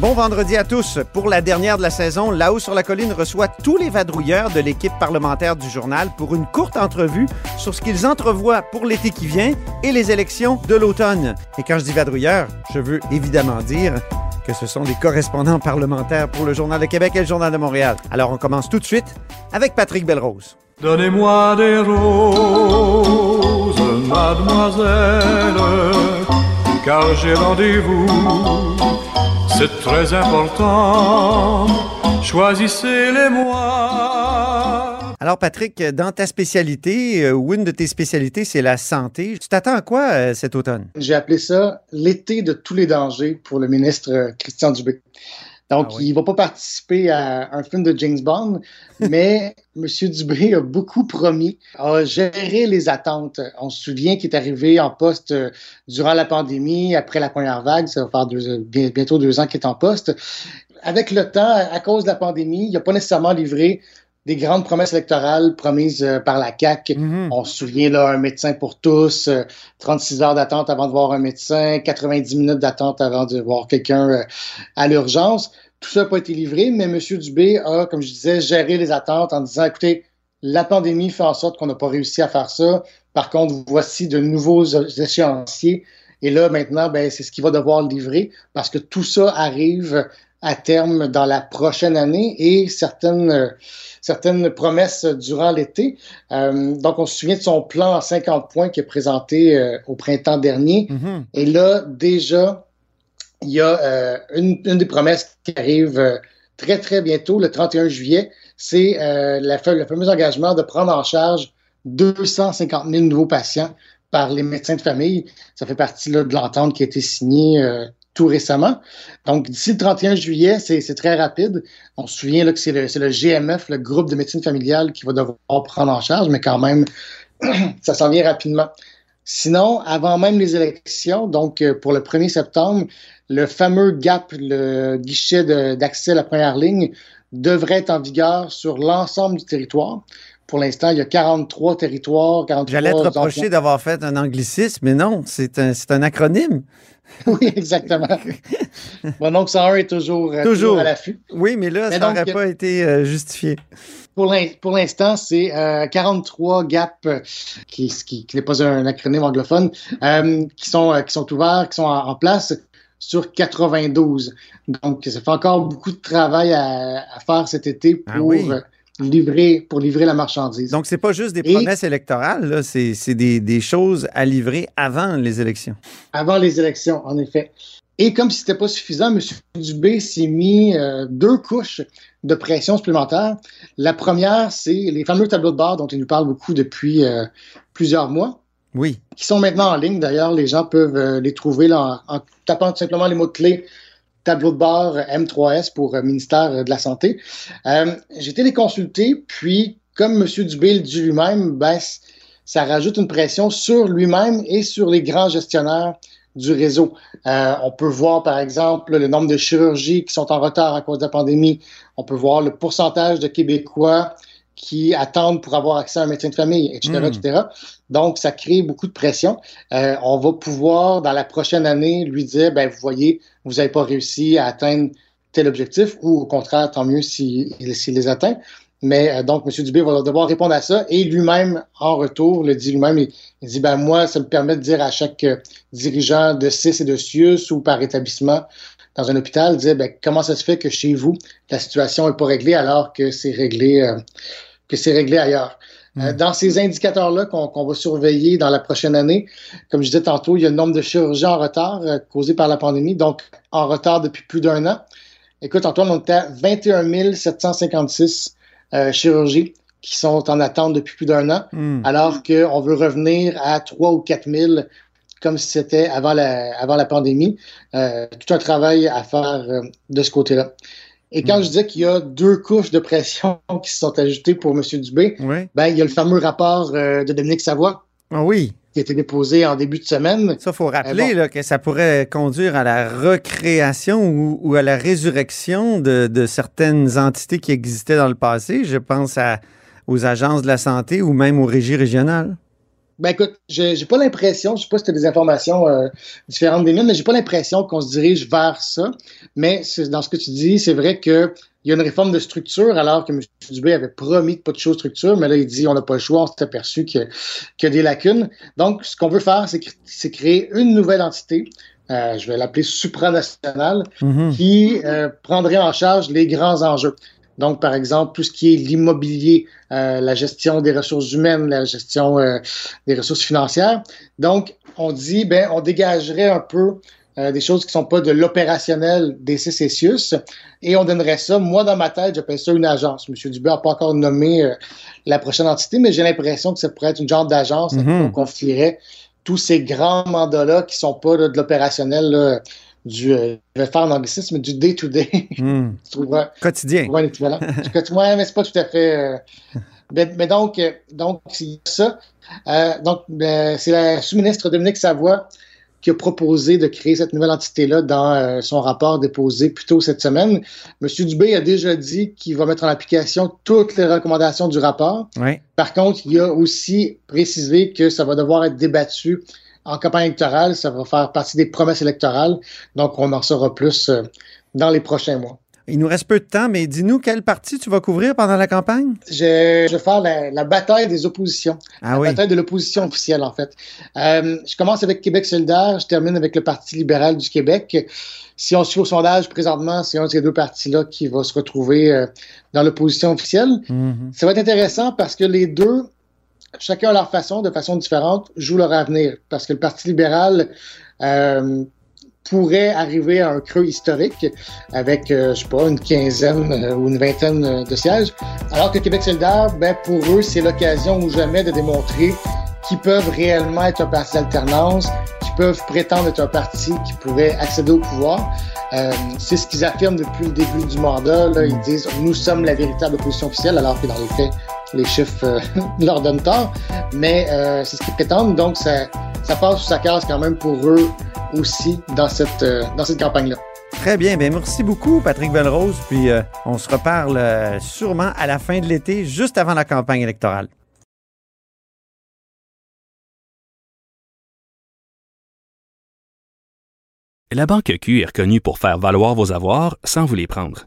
Bon vendredi à tous. Pour la dernière de la saison, Là-haut sur la colline reçoit tous les vadrouilleurs de l'équipe parlementaire du journal pour une courte entrevue sur ce qu'ils entrevoient pour l'été qui vient et les élections de l'automne. Et quand je dis vadrouilleurs, je veux évidemment dire que ce sont des correspondants parlementaires pour le Journal de Québec et le Journal de Montréal. Alors on commence tout de suite avec Patrick Belrose. Donnez-moi des roses, mademoiselle, car j'ai rendez-vous. C'est très important. Choisissez-les-moi. Alors Patrick, dans ta spécialité, euh, ou une de tes spécialités, c'est la santé. Tu t'attends à quoi euh, cet automne? J'ai appelé ça l'été de tous les dangers pour le ministre euh, Christian Dubé. Donc, Ah oui. il va pas participer à un film de James Bond, mais M. Dubé a beaucoup promis, a géré les attentes. On se souvient qu'il est arrivé en poste euh, durant la pandémie, après la première vague, ça va faire deux- bien- bientôt deux ans qu'il est en poste. Avec le temps, à cause de la pandémie, il n'a pas nécessairement livré des grandes promesses électorales promises euh, par la CAQ. Mhm. On se souvient, là, un médecin pour tous, euh, 36 heures d'attente avant de voir un médecin, 90 minutes d'attente avant de voir quelqu'un euh, à l'urgence. Tout ça n'a pas été livré, mais M. Dubé a, comme je disais, géré les attentes en disant, écoutez, la pandémie fait en sorte qu'on n'a pas réussi à faire ça. Par contre, voici de nouveaux échéanciers. Et là, maintenant, ben, c'est ce qu'il va devoir livrer parce que tout ça arrive à terme dans la prochaine année et certaines, euh, certaines promesses durant l'été. Euh, donc, on se souvient de son plan à 50 points qu'il a présenté euh, au printemps dernier. Mhm. Et là, déjà, il y a euh, une, une des promesses qui arrive euh, très, très bientôt, le 31 juillet. C'est euh, le fameux engagement de prendre en charge 250 000 nouveaux patients par les médecins de famille. Ça fait partie là, de l'entente qui a été signée euh, tout récemment. Donc, d'ici le 31 juillet, c'est très rapide. On se souvient là, que c'est le, le GMF, le groupe de médecine familiale, qui va devoir prendre en charge, mais quand même, ça s'en vient rapidement. Sinon, avant même les élections, donc euh, pour le 1er septembre, le fameux GAP, le guichet d'accès à la première ligne, devrait être en vigueur sur l'ensemble du territoire. Pour l'instant, il y a 43 territoires. 43 J'allais te reprocher d'avoir fait un anglicisme, mais non, c'est un, acronyme. Oui, exactement. bon, donc 101 est toujours, euh, Toujours. toujours à l'affût. Oui, mais là, Mais ça n'aurait pas été euh, justifié. Pour l'in- pour l'instant, c'est euh, 43 GAP, euh, qui, qui, qui n'est pas un acronyme anglophone, euh, qui, sont, euh, qui sont ouverts, qui sont en, en place sur 92. Donc, ça fait encore beaucoup de travail à, à faire cet été pour, Ah oui. euh, livrer, pour livrer la marchandise. Donc, c'est pas juste des Et- promesses électorales, là, c'est des, des choses à livrer avant les élections. avant les élections, en effet. Et comme si c'était pas suffisant, M. Dubé s'est mis euh, deux couches de pression supplémentaire. La première, c'est les fameux tableaux de bord dont il nous parle beaucoup depuis euh, plusieurs mois, Oui. qui sont maintenant en ligne. D'ailleurs, les gens peuvent euh, les trouver là, en, en tapant tout simplement les mots-clés tableau de bord euh, M3S pour euh, ministère euh, de la Santé. Euh, J'ai été les consulter, puis comme M. Dubé le dit lui-même, ben, ça rajoute une pression sur lui-même et sur les grands gestionnaires du réseau. Euh, on peut voir, par exemple, le nombre de chirurgies qui sont en retard à cause de la pandémie. On peut voir le pourcentage de Québécois qui attendent pour avoir accès à un médecin de famille, etc., etc. Donc, ça crée beaucoup de pression. Euh, on va pouvoir, dans la prochaine année, lui dire, ben, vous voyez, vous n'avez pas réussi à atteindre tel objectif, ou au contraire, tant mieux s'il s'il les atteint. Mais euh, donc, M. Dubé va devoir répondre à ça et lui-même, en retour, le dit lui-même, il, dit, ben moi, ça me permet de dire à chaque euh, dirigeant de CIS et de CIUS ou par établissement dans un hôpital, dire, ben, comment ça se fait que chez vous, la situation n'est pas réglée alors que c'est réglé, que c'est réglé ailleurs. Euh, dans ces indicateurs-là qu'on va surveiller dans la prochaine année, comme je disais tantôt, il y a le nombre de chirurgiens en retard euh, causés par la pandémie, donc en retard depuis plus d'un an. Écoute, Antoine, on était à 21 756 euh, chirurgies qui sont en attente depuis plus d'un an, Hmm. alors qu'on veut revenir à 3 ou 4 000 comme si c'était avant la, avant la pandémie. Euh, tout un travail à faire euh, de ce côté-là. Et quand Mm. je disais qu'il y a deux couches de pression qui se sont ajoutées pour M. Dubé, Oui. ben, il y a le fameux rapport euh, de Dominique Savoie Ah oui. qui a été déposé en début de semaine. Ça, faut rappeler bon. là, que ça pourrait conduire à la recréation ou, ou à la résurrection de, de certaines entités qui existaient dans le passé. Je pense à, aux agences de la santé ou même aux régies régionales. Ben écoute, j'ai pas l'impression, je sais pas si tu as des informations euh, différentes des miennes, mais j'ai pas l'impression qu'on se dirige vers ça. Mais dans ce que tu dis, c'est vrai que il y a une réforme de structure, alors que M. Dubé avait promis de pas de choses structure, mais là, il dit on n'a pas le choix, on s'est aperçu qu'il y a des lacunes. Donc, ce qu'on veut faire, c'est cr- c'est créer une nouvelle entité, euh, je vais l'appeler supranationale, Mhm. qui euh, prendrait en charge les grands enjeux. Donc, par exemple, tout ce qui est l'immobilier, euh, la gestion des ressources humaines, la gestion euh, des ressources financières. Donc, on dit, ben, on dégagerait un peu euh, des choses qui sont pas de l'opérationnel des CCCIUS et on donnerait ça. Moi, dans ma tête, j'appelle ça une agence. M. Dubé n'a pas encore nommé la prochaine entité, mais j'ai l'impression que ça pourrait être une genre d'agence Mhm. qu'on confierait tous ces grands mandats-là qui sont pas là, de l'opérationnel, du, euh, je vais faire en anglicisme, du day-to-day. Hmm. tu trouveras, Quotidien. trouveras un équivalent. Ouais, mais c'est pas tout à fait. euh, mais, mais donc, euh, donc c'est ça. Donc, c'est la sous-ministre Dominique Savoie qui a proposé de créer cette nouvelle entité-là dans son rapport déposé plus tôt cette semaine. Monsieur Dubé a déjà dit qu'il va mettre en application toutes les recommandations du rapport. Oui. Par contre, il a aussi précisé que ça va devoir être débattu en campagne électorale. Ça va faire partie des promesses électorales. Donc, on en saura plus euh, dans les prochains mois. Il nous reste peu de temps, mais dis-nous quelle partie tu vas couvrir pendant la campagne? Je, je vais faire la, la bataille des oppositions. Ah la oui. bataille de l'opposition officielle, en fait. Euh, je commence avec Québec solidaire, je termine avec le Parti libéral du Québec. Si on suit au sondage, présentement, c'est un de ces deux partis-là qui va se retrouver euh, dans l'opposition officielle. Mhm. Ça va être intéressant parce que les deux, chacun à leur façon, de façon différente, jouent leur avenir. Parce que le Parti libéral euh, pourrait arriver à un creux historique avec, euh, je sais pas, une quinzaine euh, ou une vingtaine euh, de sièges. Alors que Québec solidaire, ben, pour eux, c'est l'occasion ou jamais de démontrer qu'ils peuvent réellement être un parti d'alternance, qu'ils peuvent prétendre être un parti qui pourrait accéder au pouvoir. Euh, c'est ce qu'ils affirment depuis le début du mandat. Là. Ils disent nous sommes la véritable opposition officielle, alors que dans les faits, les chiffres euh, leur donnent tort. Mais euh, c'est ce qu'ils prétendent. Donc, ça, ça passe sous sa case quand même pour eux aussi dans cette, euh, dans cette campagne-là. Très bien. Bien, merci beaucoup, Patrick Belrose. Puis euh, on se reparle euh, sûrement à la fin de l'été, juste avant la campagne électorale. La Banque Q est reconnue pour faire valoir vos avoirs sans vous les prendre.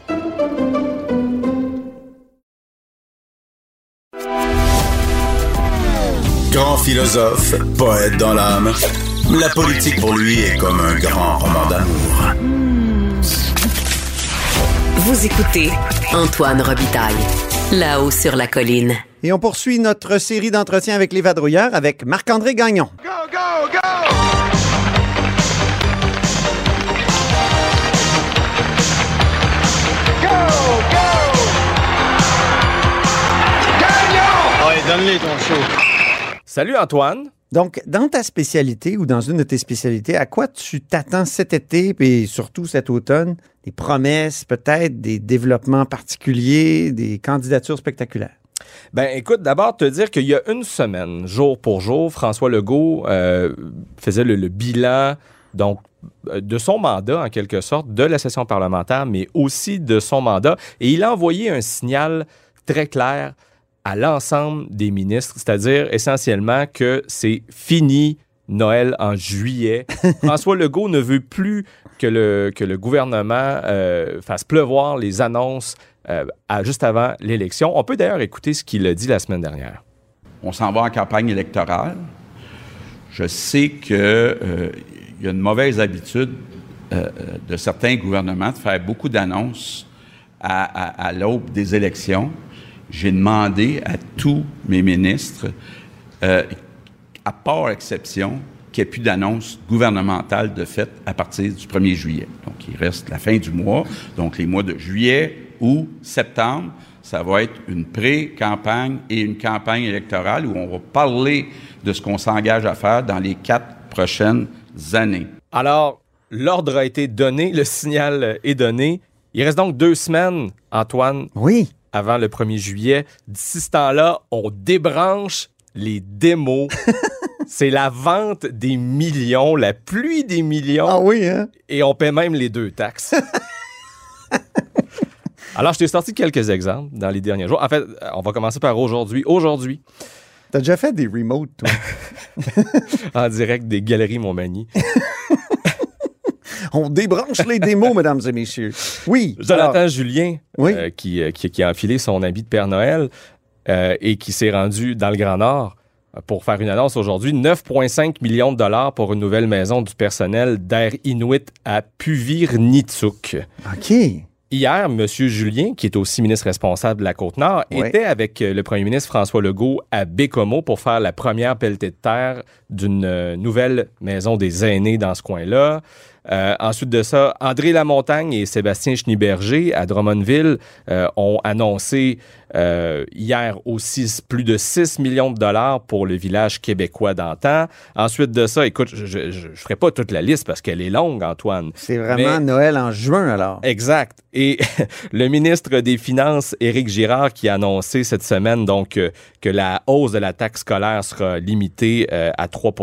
Grand philosophe, poète dans l'âme, La politique pour lui est comme un grand roman d'amour. Vous écoutez Antoine Robitaille, là-haut sur la colline. Et on poursuit notre série d'entretiens avec les vadrouilleurs avec Marc-André Gagnon. Salut Antoine. Donc, dans ta spécialité ou dans une de tes spécialités, à quoi tu t'attends cet été et surtout cet automne? Des promesses, peut-être, des développements particuliers, des candidatures spectaculaires? Ben écoute, d'abord te dire qu'il y a une semaine, jour pour jour, François Legault euh, faisait le, le bilan donc euh, de son mandat en quelque sorte, de la session parlementaire, mais aussi de son mandat, et il a envoyé un signal très clair à l'ensemble des ministres, c'est-à-dire essentiellement que c'est fini Noël en juillet. François Legault ne veut plus que le, que le gouvernement euh, fasse pleuvoir les annonces euh, à- juste avant l'élection. On peut d'ailleurs écouter ce qu'il a dit la semaine dernière. On s'en va en campagne électorale. Je sais qu'il y a une mauvaise habitude euh, euh, de certains gouvernements de faire beaucoup d'annonces à, à- à l'aube des élections. J'ai demandé à tous mes ministres, euh, à part exception, qu'il n'y ait plus d'annonces gouvernementales de fait à partir du 1er juillet. Donc, il reste la fin du mois, donc les mois de juillet ou septembre. Ça va être une pré-campagne et une campagne électorale où on va parler de ce qu'on s'engage à faire dans les quatre prochaines années. Alors, l'ordre a été donné, le signal est donné. Il reste donc deux semaines, Antoine, Oui. Avant le 1er juillet. D'ici ce temps-là, on débranche les démos. C'est la vente des millions, la pluie des millions, Ah oui, hein? et on paie même les deux taxes. Alors, je t'ai sorti quelques exemples dans les derniers jours. En fait, euh, on va commencer par aujourd'hui. Aujourd'hui, T'as déjà fait des remotes, toi? en direct des Galeries Montmagny. On débranche les démos, mesdames et messieurs. Oui. Jonathan alors, Julien, Oui. euh, qui, euh, qui, qui a enfilé son habit de Père Noël euh, et qui s'est rendu dans le Grand Nord pour faire une annonce aujourd'hui. 9,5 millions de dollars pour une nouvelle maison du personnel d'Air Inuit à Puvirnitsuk. OK. Hier, M. Julien, qui est aussi ministre responsable de la Côte-Nord, était avec le premier ministre François Legault à Bécomo pour faire la première pelletée de terre d'une nouvelle maison des aînés dans ce coin-là. Euh, ensuite de ça, André Lamontagne et Sébastien Schneeberger à Drummondville euh, ont annoncé euh, hier aussi plus de 6 millions de dollars pour le village québécois d'antan. Ensuite de ça, écoute, je ne ferai pas toute la liste parce qu'elle est longue, Antoine. C'est vraiment Mais- Noël en juin, alors. Exact. Et le ministre des Finances, Éric Girard, qui a annoncé cette semaine donc euh, que la hausse de la taxe scolaire sera limitée euh, à 3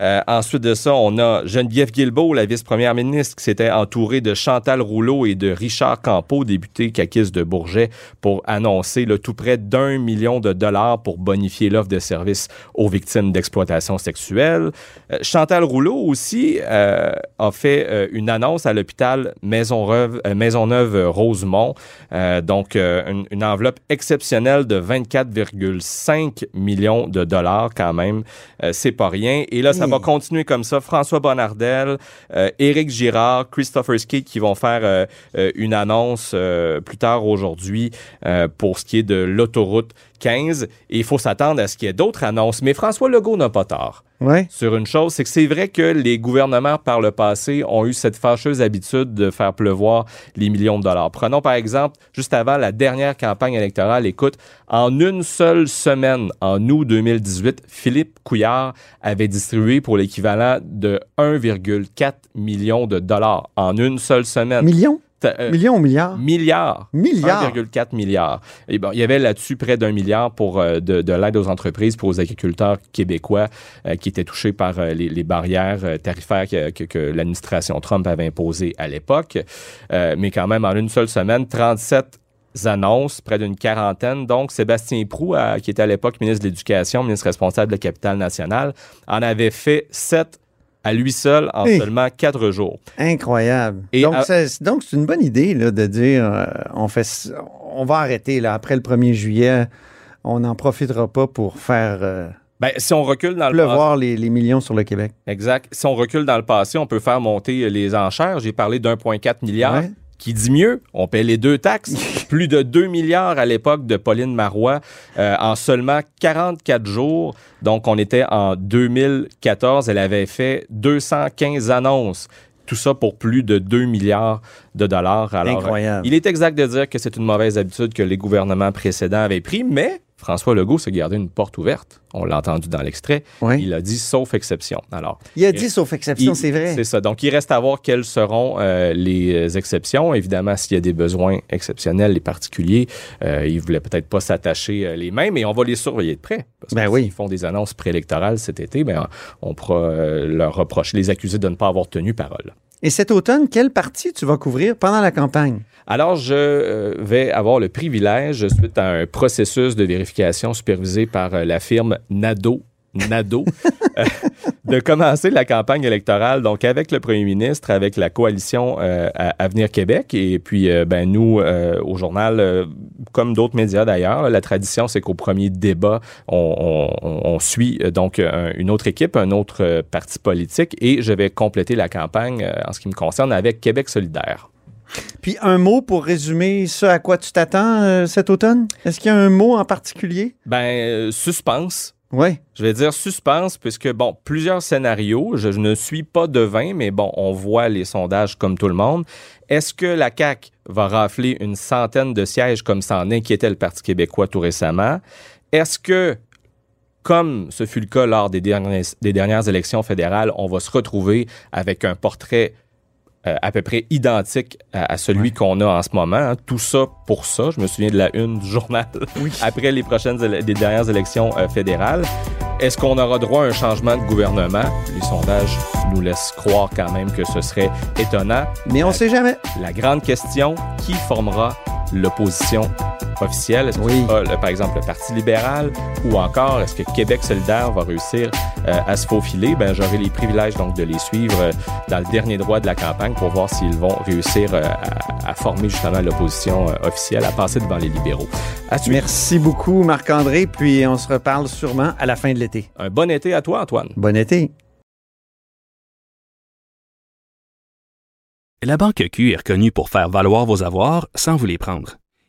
Euh, Ensuite de ça, on a Geneviève Guilbeault, la vice-première ministre, qui s'était entourée de Chantal Rouleau et de Richard Campeau, député caquiste de Bourget, pour annoncer là, tout près d'un million de dollars pour bonifier l'offre de services aux victimes d'exploitation sexuelle. Euh, Chantal Rouleau aussi euh, a fait euh, une annonce à l'hôpital euh, Maisonneuve-Rosemont. Donc, une, enveloppe exceptionnelle de 24,5 millions de dollars quand même. C'est pas rien. Et là, ça va continuer comme ça. François Bonnardel, euh, Éric Girard, Christopher Skate qui vont faire euh, euh, une annonce plus tard aujourd'hui pour ce qui est de l'autoroute 15. Et il faut s'attendre à ce qu'il y ait d'autres annonces. Mais François Legault n'a pas tort Oui. sur une chose, c'est que c'est vrai que les gouvernements par le passé ont eu cette fâcheuse habitude de faire pleuvoir les millions de dollars. Prenons par exemple, juste avant la dernière campagne électorale, écoute, en une seule semaine, en août 2018, Philippe Couillard avait distribué pour l'équivalent de 1,4 million de dollars en une seule semaine. Millions? Euh, Millions ou milliards? Milliards. Milliards. 1,4 milliard. Et bon, il y avait là-dessus près d'un milliard pour euh, de, de l'aide aux entreprises, pour aux agriculteurs québécois euh, qui étaient touchés par les, les barrières tarifaires que, que- que l'administration Trump avait imposées à l'époque. Mais quand même, en une seule semaine, 37 annonces, près d'une quarantaine. Donc, Sébastien Prou, qui était à l'époque ministre de l'Éducation, ministre responsable de la capitale nationale, en avait fait sept à lui seul en Hey. seulement quatre jours. Incroyable. Et donc, à- c'est, donc, c'est une bonne idée là, de dire euh, on, fait, on va arrêter là, après le 1er juillet. On n'en profitera pas pour faire euh, Ben, si on recule dans le pleuvoir les, les millions sur le Québec. Exact. Si on recule dans le passé, on peut faire monter les enchères. J'ai parlé d'1,4 milliard. Ouais. Qui dit mieux? On paie les deux taxes. Plus de 2 milliards à l'époque de Pauline Marois euh, en seulement 44 jours. Donc, on était en 2014. Elle avait fait 215 annonces. Tout ça pour plus de 2 milliards de dollars. Alors, Incroyable. Il est exact de dire que c'est une mauvaise habitude que les gouvernements précédents avaient pris, mais François Legault s'est gardé une porte ouverte. On l'a entendu dans l'extrait. Oui. Il a dit sauf exception. Alors, Il a dit sauf exception, c'est vrai. C'est ça. Donc, il reste à voir quelles seront euh, les exceptions. Évidemment, s'il y a des besoins exceptionnels, les particuliers, euh, ils ne voulaient peut-être pas s'attacher euh, les mains, mais on va les surveiller de près. Parce Ben que oui. s'ils font des annonces préélectorales cet été, ben, on pourra leur reprocher, les accuser de ne pas avoir tenu parole. Et cet automne, quelle partie tu vas couvrir pendant la campagne? Alors, je euh, vais avoir le privilège, suite à un processus de vérification supervisé par euh, la firme NADO, NADO, euh, de commencer la campagne électorale, donc avec le premier ministre, avec la coalition euh, Avenir Québec. Et puis, euh, ben, nous, euh, au journal, euh, comme d'autres médias d'ailleurs, la tradition, c'est qu'au premier débat, on, on- on suit euh, donc un- une autre équipe, un autre euh, parti politique, et je vais compléter la campagne euh, en ce qui me concerne avec Québec solidaire. Puis un mot pour résumer ce à quoi tu t'attends euh, cet automne? Est-ce qu'il y a un mot en particulier? Ben, euh, suspense. Oui. Je vais dire suspense, puisque, bon, plusieurs scénarios. Je, ne suis pas devin, mais bon, on voit les sondages comme tout le monde. Est-ce que la CAQ va rafler une centaine de sièges comme ça en inquiétait le Parti québécois tout récemment? Est-ce que, comme ce fut le cas lors des dernières élections fédérales, on va se retrouver avec un portrait euh, à peu près identique à, à celui qu'on a en ce moment. hein. Tout ça pour ça. Je me souviens de la une du journal après les prochaines des dernières élections euh, fédérales. Est-ce qu'on aura droit à un changement de gouvernement? Les sondages nous laissent croire quand même que ce serait étonnant. Mais on ne sait jamais. La grande question, qui formera l'opposition officielle? Est-ce que Oui. ce sera, le- par exemple, le Parti libéral? Ou encore est-ce que Québec solidaire va réussir euh, à se faufiler? Ben, j'aurai les privilèges donc de les suivre euh, dans le dernier droit de la campagne pour voir s'ils vont réussir euh, à, à former justement l'opposition euh, officielle, à passer devant les libéraux. À. Merci beaucoup, Marc-André. Puis on se reparle sûrement à la fin de l'été. Un bon été à toi, Antoine. Bon été. La Banque Q est reconnue pour faire valoir vos avoirs sans vous les prendre.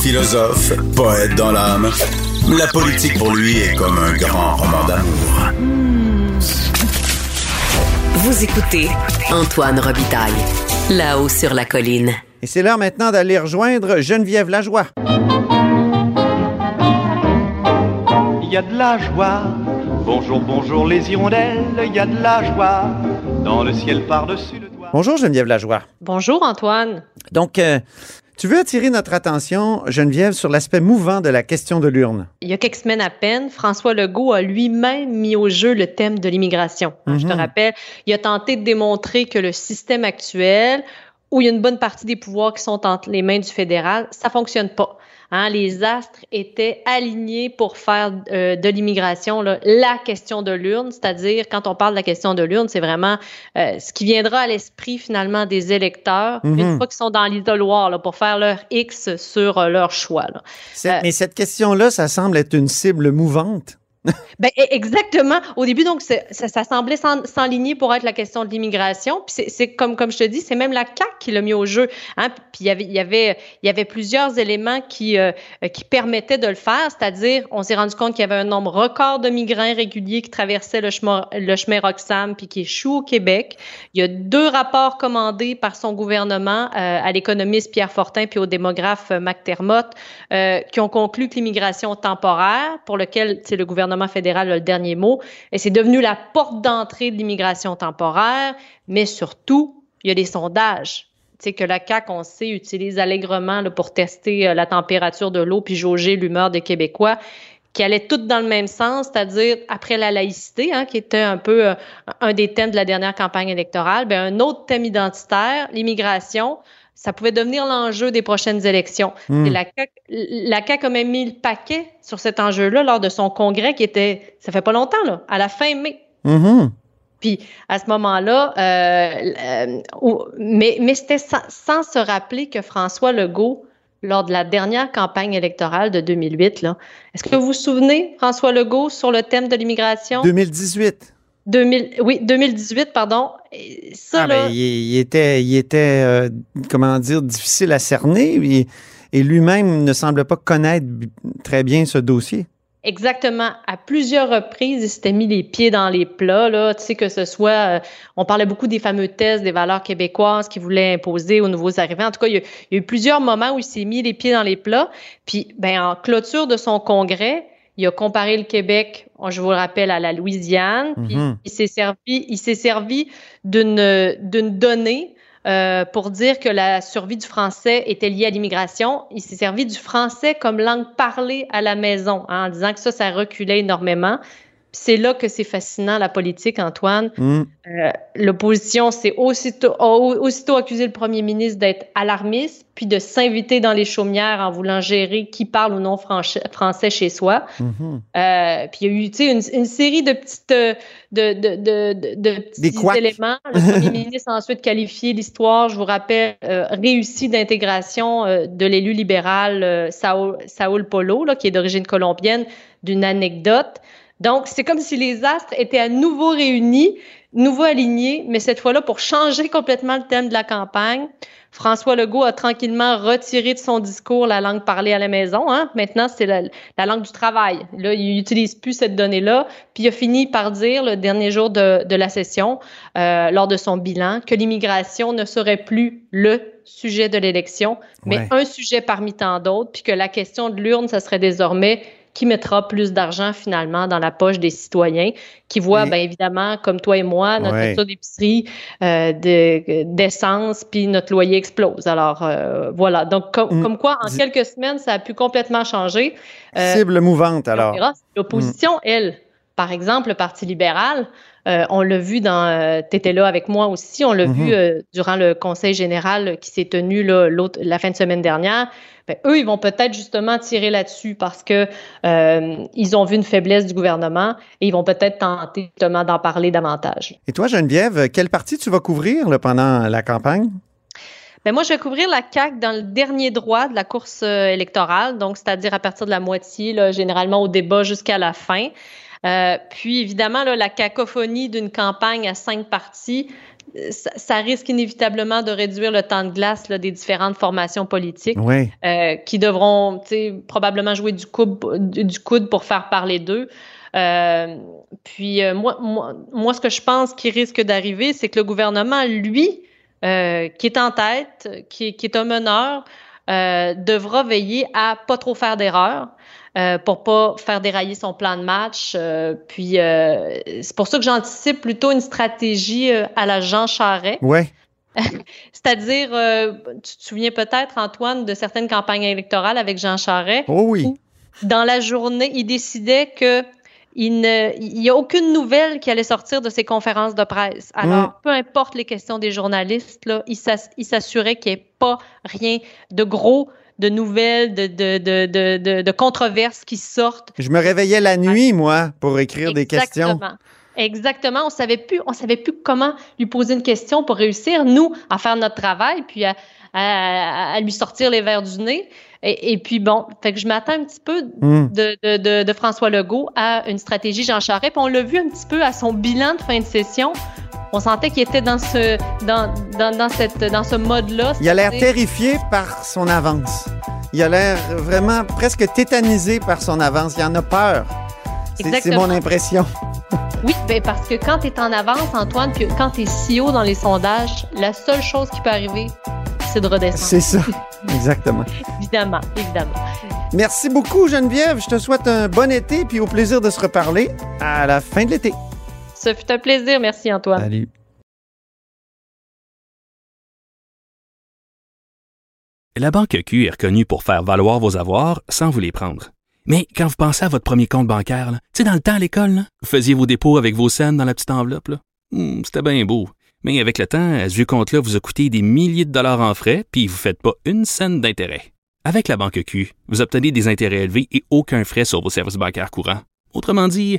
Philosophe, poète dans l'âme, la politique pour lui est comme un grand roman d'amour. Vous écoutez Antoine Robitaille, là-haut sur la colline. Et c'est l'heure maintenant d'aller rejoindre Geneviève Lajoie. Il y a de la joie. Bonjour, bonjour les hirondelles, il y a de la joie. Dans le ciel par-dessus le toit. Bonjour Geneviève Lajoie. Bonjour Antoine. Donc, euh, tu veux attirer notre attention, Geneviève, sur l'aspect mouvant de la question de l'urne? Il y a quelques semaines à peine, François Legault a lui-même mis au jeu le thème de l'immigration. Hein, Je te Mhm. rappelle, il a tenté de démontrer que le système actuel, où il y a une bonne partie des pouvoirs qui sont entre les mains du fédéral, ça fonctionne pas. Hein, les astres étaient alignés pour faire euh, de l'immigration là, la question de l'urne, c'est-à-dire quand on parle de la question de l'urne, c'est vraiment euh, ce qui viendra à l'esprit finalement des électeurs Mhm. une fois qu'ils sont dans l'isoloir là, pour faire leur X sur euh, leur choix. là. Euh, Mais cette question-là, ça semble être une cible mouvante. Ben, e- exactement. Au début, donc, ça, semblait s'en- s'enligner pour être la question de l'immigration. Puis c'est- comme, je te dis, c'est même la CAQ qui l'a mis au jeu. Hein? Puis il y avait, plusieurs éléments qui, euh, qui permettaient de le faire, c'est-à-dire, on s'est rendu compte qu'il y avait un nombre record de migrants irréguliers qui traversaient le chemin, le chemin Roxham puis qui échouent au Québec. Il y a deux rapports commandés par son gouvernement euh, à l'économiste Pierre Fortin puis au démographe euh, McDermott euh, qui ont conclu que l'immigration temporaire, pour lequel le gouvernement fédéral a le dernier mot, et c'est devenu la porte d'entrée de l'immigration temporaire, mais surtout, il y a des sondages. Sais, que la CAQ, on sait, utilise allègrement pour tester euh, la température de l'eau puis jauger l'humeur des Québécois, qui allaient toutes dans le même sens, c'est-à-dire après la laïcité, hein, qui était un peu euh, un des thèmes de la dernière campagne électorale, ben, un autre thème identitaire, l'immigration, ça pouvait devenir l'enjeu des prochaines élections. Hmm. Et la CAQ, la CAQ a même mis le paquet sur cet enjeu-là lors de son congrès qui était, ça fait pas longtemps, là, à la fin mai. Mhm. Puis à ce moment-là, euh, euh, mais, mais c'était sans, sans se rappeler que François Legault, lors de la dernière campagne électorale de 2008, là, est-ce que vous vous souvenez, François Legault, sur le thème de l'immigration? 2018. 2000, oui, 2018, pardon. Ça, Ah, là, ben, il, il était, il était euh, comment dire, difficile à cerner et, et lui-même ne semble pas connaître très bien ce dossier. Exactement. À plusieurs reprises, il s'était mis les pieds dans les plats, là. Tu sais, que ce soit, euh, on parlait beaucoup des fameux tests des valeurs québécoises qu'il voulait imposer aux nouveaux arrivants. En tout cas, il y, a, il y a eu plusieurs moments où il s'est mis les pieds dans les plats. Puis, ben, en clôture de son congrès, il a comparé le Québec, je vous le rappelle, à la Louisiane. Mhm. il s'est servi, il s'est servi d'une, d'une donnée euh, pour dire que la survie du français était liée à l'immigration. Il s'est servi du français comme langue parlée à la maison, hein, en disant que ça, ça reculait énormément. C'est là que c'est fascinant, la politique, Antoine. Hmm. Euh, L'opposition s'est aussitôt, aussitôt accusé le premier ministre d'être alarmiste, puis de s'inviter dans les chaumières en voulant gérer qui parle ou non français chez soi. Mhm. Euh, puis il y a eu tu sais, une, une série de petites euh, de, de, de, de, de petits éléments. Le premier ministre a ensuite qualifié l'histoire, je vous rappelle, euh, réussie d'intégration de l'élu libéral Saul, Saul Polo, là, qui est d'origine colombienne, d'une anecdote. Donc, c'est comme si les astres étaient à nouveau réunis, nouveau alignés, mais cette fois-là pour changer complètement le thème de la campagne. François Legault a tranquillement retiré de son discours la langue parlée à la maison. Hein? Maintenant, c'est la, la langue du travail. Là, il n'utilise plus cette donnée-là. Puis il a fini par dire, le dernier jour de, de la session, euh, lors de son bilan, que l'immigration ne serait plus le sujet de l'élection, mais Ouais. un sujet parmi tant d'autres, puis que la question de l'urne, ça serait désormais qui mettra plus d'argent finalement dans la poche des citoyens, qui voient, bien évidemment, comme toi et moi, notre Ouais. facture d'épicerie, euh, de- d'essence, puis notre loyer explose. Alors euh, voilà. Donc com- Mm. comme quoi, en quelques semaines, ça a pu complètement changer. Euh, Cible mouvante, alors. L'opposition, elle, par exemple, le Parti libéral, euh, on l'a vu dans. tu étais là avec moi aussi, on l'a Mhm. vu euh, durant le conseil général qui s'est tenu là, la fin de semaine dernière. Ben, eux, ils vont peut-être justement tirer là-dessus parce que euh, ils ont vu une faiblesse du gouvernement et ils vont peut-être tenter justement d'en parler davantage. Et toi, Geneviève, quelle partie tu vas couvrir là, pendant la campagne? Ben moi, je vais couvrir la CAQ dans le dernier droit de la course euh, électorale, donc c'est-à-dire à partir de la moitié, là, généralement au débat jusqu'à la fin. Euh, puis évidemment, là, la cacophonie d'une campagne à cinq partis, ça, ça risque inévitablement de réduire le temps de glace là, des différentes formations politiques Oui. euh, qui devront probablement jouer du coude, du coude pour faire parler d'eux. Euh, puis moi, moi, moi, ce que je pense qui risque d'arriver, c'est que le gouvernement, lui, euh, qui est en tête, qui, qui est un meneur, euh, devra veiller à pas trop faire d'erreurs. Euh, pour pas faire dérailler son plan de match. Euh, puis euh, c'est pour ça que j'anticipe plutôt une stratégie euh, à la Jean Charest. Oui. C'est-à-dire, tu te souviens peut-être, Antoine, de certaines campagnes électorales avec Jean Charest. Oh oui. Dans la journée, il décidait que il n'y a aucune nouvelle qui allait sortir de ses conférences de presse. Alors, Mm. peu importe les questions des journalistes, là, il s'assurait qu'il n'y ait pas rien de gros, de nouvelles, de, de, de, de, controverses qui sortent. Je me réveillais la nuit, moi, pour écrire des questions. Exactement. On savait plus, on savait plus comment lui poser une question pour réussir, nous, à faire notre travail, puis à, à, à lui sortir les verres du nez. Et, et, puis bon, fait que je m'attends un petit peu Mm. de, de, de, de François Legault à une stratégie Jean Charest. Puis on l'a vu un petit peu à son bilan de fin de session. On sentait qu'il était dans ce, dans, dans, dans cette, dans ce mode-là. Il a l'air terrifié par son avance. Il a l'air vraiment presque tétanisé par son avance. Il en a peur. C'est- mon impression. Oui, ben parce que quand tu es en avance, Antoine, que quand tu es si haut dans les sondages, la seule chose qui peut arriver, c'est de redescendre. C'est ça. Exactement. Évidemment, évidemment. Merci beaucoup, Geneviève. Je te souhaite un bon été puis au plaisir de se reparler à la fin de l'été. Ce fut un plaisir. Merci, Antoine. Salut. La Banque Q est reconnue pour faire valoir vos avoirs sans vous les prendre. Mais quand vous pensez à votre premier compte bancaire, tu sais, dans le temps à l'école, là, vous faisiez vos dépôts avec vos scènes dans la petite enveloppe. Hmm, C'était bien beau. Mais avec le temps, à ce vieux compte-là vous a coûté des milliers de dollars en frais, puis vous ne faites pas une scène d'intérêt. Avec la Banque Q, vous obtenez des intérêts élevés et aucun frais sur vos services bancaires courants. Autrement dit,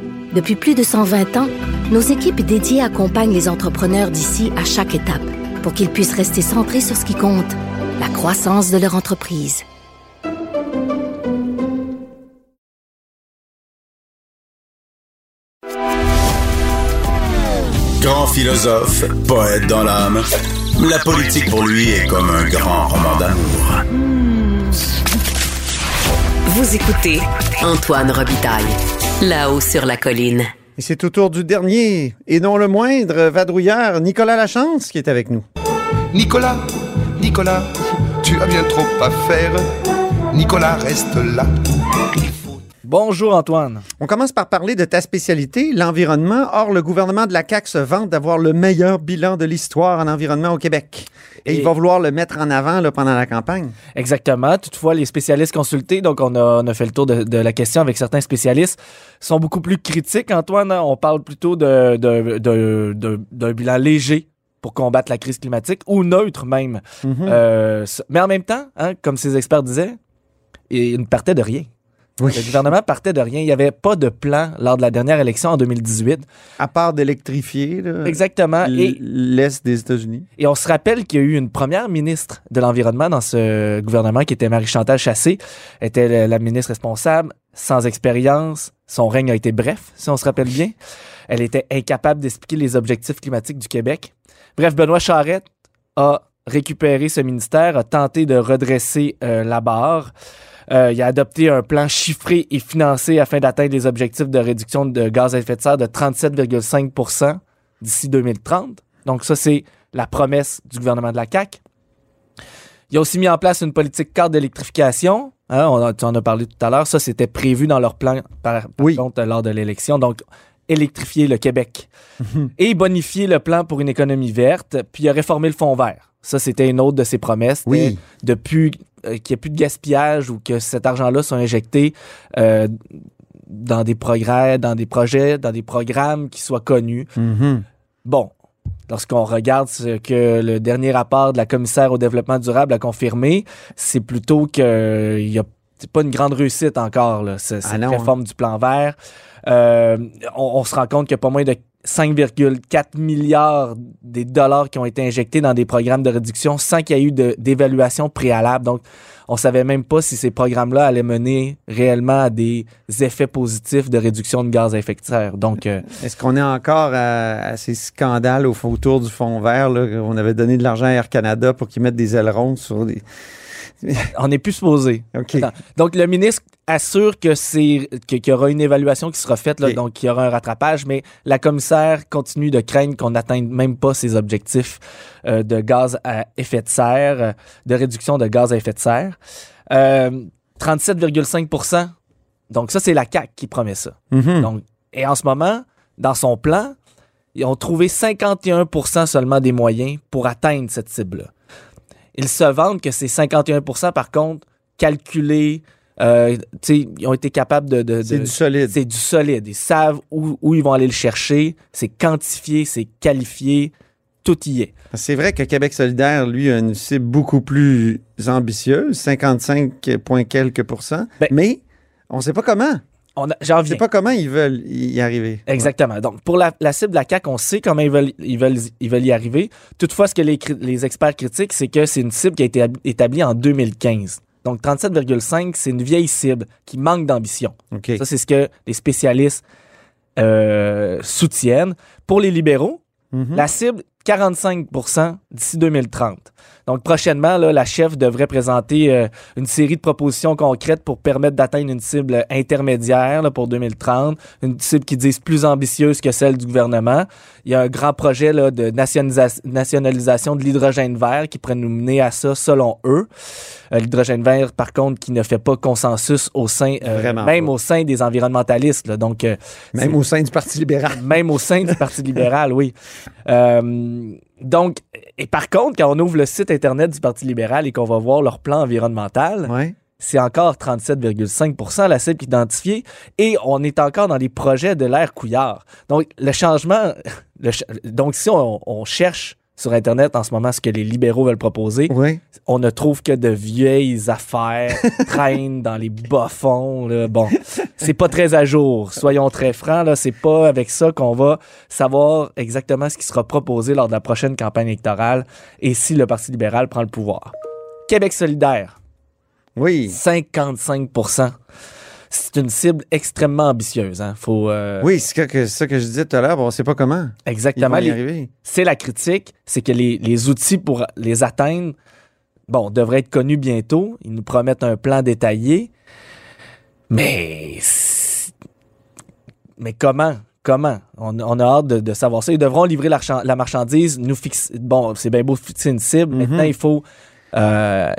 Depuis plus de 120 ans, nos équipes dédiées accompagnent les entrepreneurs d'ici à chaque étape pour qu'ils puissent rester centrés sur ce qui compte, la croissance de leur entreprise. Grand philosophe, poète dans l'âme, la politique pour lui est comme un grand roman d'amour. Vous écoutez Antoine Robitaille, là-haut sur la colline. Et c'est au tour du dernier, et non le moindre, vadrouilleur, Nicolas Lachance, qui est avec nous. Nicolas, Nicolas, tu as bien trop à faire. Nicolas, reste là. Bonjour Antoine. On commence par parler de ta spécialité, l'environnement. Or, le gouvernement de la CAQ se vante d'avoir le meilleur bilan de l'histoire en environnement au Québec. Et, Et- il va vouloir le mettre en avant là, pendant la campagne. Exactement. Toutefois, les spécialistes consultés, donc on a, on a fait le tour de, de la question avec certains spécialistes, sont beaucoup plus critiques. Antoine, on parle plutôt de- de- de- de- d'un bilan léger pour combattre la crise climatique, ou neutre même. Mhm. Euh, mais en même temps, hein, comme ces experts disaient, il ne partait de rien. Oui. Le gouvernement partait de rien. Il n'y avait pas de plan lors de la dernière élection en 2018. À part d'électrifier Exactement. l'Est des États-Unis. Et on se rappelle qu'il y a eu une première ministre de l'Environnement dans ce gouvernement qui était Marie-Chantal Chassé. Elle était la, la ministre responsable, sans expérience. Son règne a été bref, si on se rappelle bien. Elle était incapable d'expliquer les objectifs climatiques du Québec. Bref, Benoît Charette a récupéré ce ministère, a tenté de redresser euh, la barre. Euh, il a adopté un plan chiffré et financé afin d'atteindre les objectifs de réduction de gaz à effet de serre de 37,5% d'ici 2030. Donc ça, c'est la promesse du gouvernement de la CAQ. Il a aussi mis en place une politique cadre d'électrification. Hein, on a- tu en as parlé tout à l'heure. Ça, c'était prévu dans leur plan, par, par Oui. contre, lors de l'élection. Donc, électrifier le Québec. Et bonifier le plan pour une économie verte. Puis, il a réformé le fonds vert. Ça, c'était une autre de ses promesses. Oui. C'était De plus, euh, qu'il n'y ait plus de gaspillage ou que cet argent-là soit injecté euh, dans des progrès, dans des projets, dans des programmes qui soient connus. Mhm. Bon, lorsqu'on regarde ce que le dernier rapport de la commissaire au développement durable a confirmé, c'est plutôt que il y a pas une grande réussite encore, là, ce- cette Ah non, réforme du plan vert. Euh, on, on se rend compte qu'il y a pas moins de 5,4 milliards des dollars qui ont été injectés dans des programmes de réduction sans qu'il y ait eu d'évaluation préalable. Donc, on savait même pas si ces programmes-là allaient mener réellement à des effets positifs de réduction de gaz à effet de serre. Donc, euh, Est-ce qu'on est encore à, ces scandales au, autour du fond vert? Là, on avait donné de l'argent à Air Canada pour qu'ils mettent des ailerons sur des... on n'est plus supposé. Donc, le ministre assure que c'est qu'il y aura une évaluation qui sera faite, là, donc qu'il y aura un rattrapage, mais la commissaire continue de craindre qu'on n'atteigne même pas ses objectifs euh, de gaz à effet de serre, euh, de réduction de gaz à effet de serre. Euh, 37,5% Donc, ça, c'est la CAQ qui promet ça. Mhm. Donc, et en ce moment, dans son plan, ils ont trouvé 51% seulement des moyens pour atteindre cette cible-là. Ils se vantent que c'est 51% par contre, calculé Euh, ils ont été capables de. de- C'est du solide. C'est du solide. Ils savent où, où ils vont aller le chercher. C'est quantifié, c'est qualifié. Tout y est. C'est vrai que Québec solidaire, lui, a une cible beaucoup plus ambitieuse, 55 point quelques pourcents, Ben, mais on ne sait pas comment. J'en reviens. sait pas comment ils veulent y arriver. Exactement. Donc, pour la, la cible de la CAQ, on sait comment ils veulent, ils veulent, ils veulent y arriver. Toutefois, ce que les, experts critiquent, c'est que c'est une cible qui a été ab- établie en 2015. Donc, 37,5, c'est une vieille cible qui manque d'ambition. Ça, c'est ce que les spécialistes euh, soutiennent. Pour les libéraux, Mhm. la cible, 45% d'ici 2030. Donc, prochainement, là, la chef devrait présenter euh, une série de propositions concrètes pour permettre d'atteindre une cible intermédiaire là, pour 2030, une cible qui dise plus ambitieuse que celle du gouvernement. Il y a un grand projet là, de nationalisa- nationalisation de l'hydrogène vert qui pourrait nous mener à ça, selon eux. Euh, l'hydrogène vert, par contre, qui ne fait pas consensus au sein, euh, même pas. au sein des environnementalistes. là. Donc, Même au sein du Parti libéral. même au sein du Parti libéral, oui. Donc, et par contre, quand on ouvre le site Internet du Parti libéral et qu'on va voir leur plan environnemental, Ouais. c'est encore 37,5 la cible identifiée et on est encore dans les projets de l'ère Couillard. Donc, le changement, le donc si on, on cherche sur Internet en ce moment ce que les libéraux veulent proposer, on ne trouve que de vieilles affaires traînent dans les bas-fonds. là. Bon, c'est pas très à jour. Soyons très francs, là, c'est pas avec ça qu'on va savoir exactement ce qui sera proposé lors de la prochaine campagne électorale et si le Parti libéral prend le pouvoir. Québec solidaire, Oui. 55 C'est une cible extrêmement ambitieuse. Hein. Faut, euh, Oui, c'est que- ça que je disais tout à l'heure, bon, on ne sait pas comment. Exactement. c'est la critique, c'est que les, les outils pour les atteindre, bon, devraient être connus bientôt. Ils nous promettent un plan détaillé. Mais. Mais comment? Comment? On, on a hâte de, de savoir ça. Ils devront livrer la, marchan- la marchandise, nous fixer. Bon, c'est bien beau de fixer une cible. Maintenant, il faut. euh,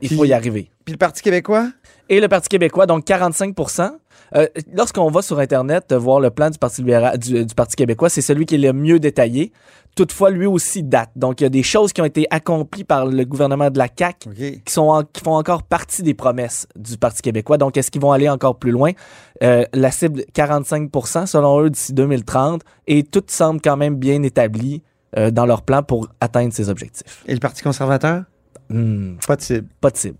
il faut y arriver. Puis le Parti québécois? Et le Parti québécois, donc 45 Euh, Lorsqu'on va sur Internet euh, voir le plan du Parti, libéral, du, du Parti québécois, c'est celui qui est le mieux détaillé. Toutefois, lui aussi date. Donc, il y a des choses qui ont été accomplies par le gouvernement de la CAQ qui, sont en- qui font encore partie des promesses du Parti québécois. Donc, est-ce qu'ils vont aller encore plus loin? Euh, la cible 45% selon eux d'ici 2030 et tout semble quand même bien établi euh, dans leur plan pour atteindre ces objectifs. Et le Parti conservateur? Hmm, Pas de cible. pas de cible.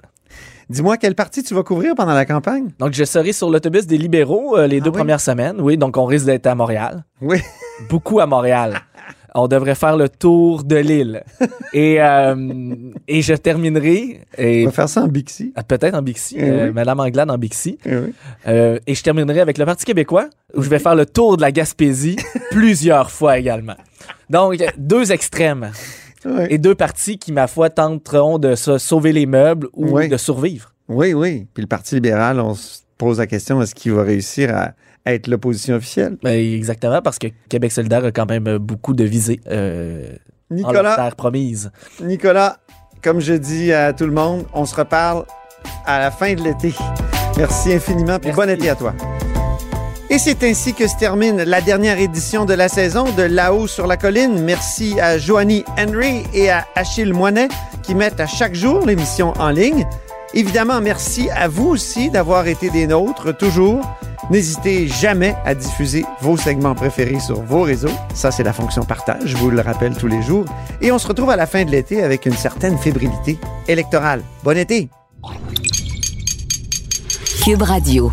Dis-moi, quel parti tu vas couvrir pendant la campagne? Donc, je serai sur l'autobus des libéraux euh, les Ah deux oui? premières semaines. Oui, donc on risque d'être à Montréal. Oui. Beaucoup à Montréal. On devrait faire le tour de l'île. Et, euh, et je terminerai. Et On va faire ça en Bixi. Ah, Peut-être en Bixi, Eh euh, oui. Madame Anglade en Bixi. Eh oui. Euh, et je terminerai avec le Parti québécois, où je vais faire le tour de la Gaspésie plusieurs fois également. Donc, deux extrêmes. Et deux partis qui, ma foi, tenteront de se sauver les meubles ou Oui. de survivre. Oui, oui. Puis le Parti libéral, on se pose la question, est-ce qu'il va réussir à être l'opposition officielle? Ben, exactement, parce que Québec solidaire a quand même beaucoup de visées euh, Nicolas, promise. Nicolas, comme je dis à tout le monde, on se reparle à la fin de l'été. Merci infiniment, puis bon été à toi. Et c'est ainsi que se termine la dernière édition de la saison de Là-haut sur la colline. Merci à Joanie Henry et à Achille Moinet qui mettent à chaque jour l'émission en ligne. Évidemment, merci à vous aussi d'avoir été des nôtres toujours. N'hésitez jamais à diffuser vos segments préférés sur vos réseaux. Ça, c'est la fonction partage, je vous le rappelle tous les jours. Et on se retrouve à la fin de l'été avec une certaine fébrilité électorale. Bon été! Cube Radio.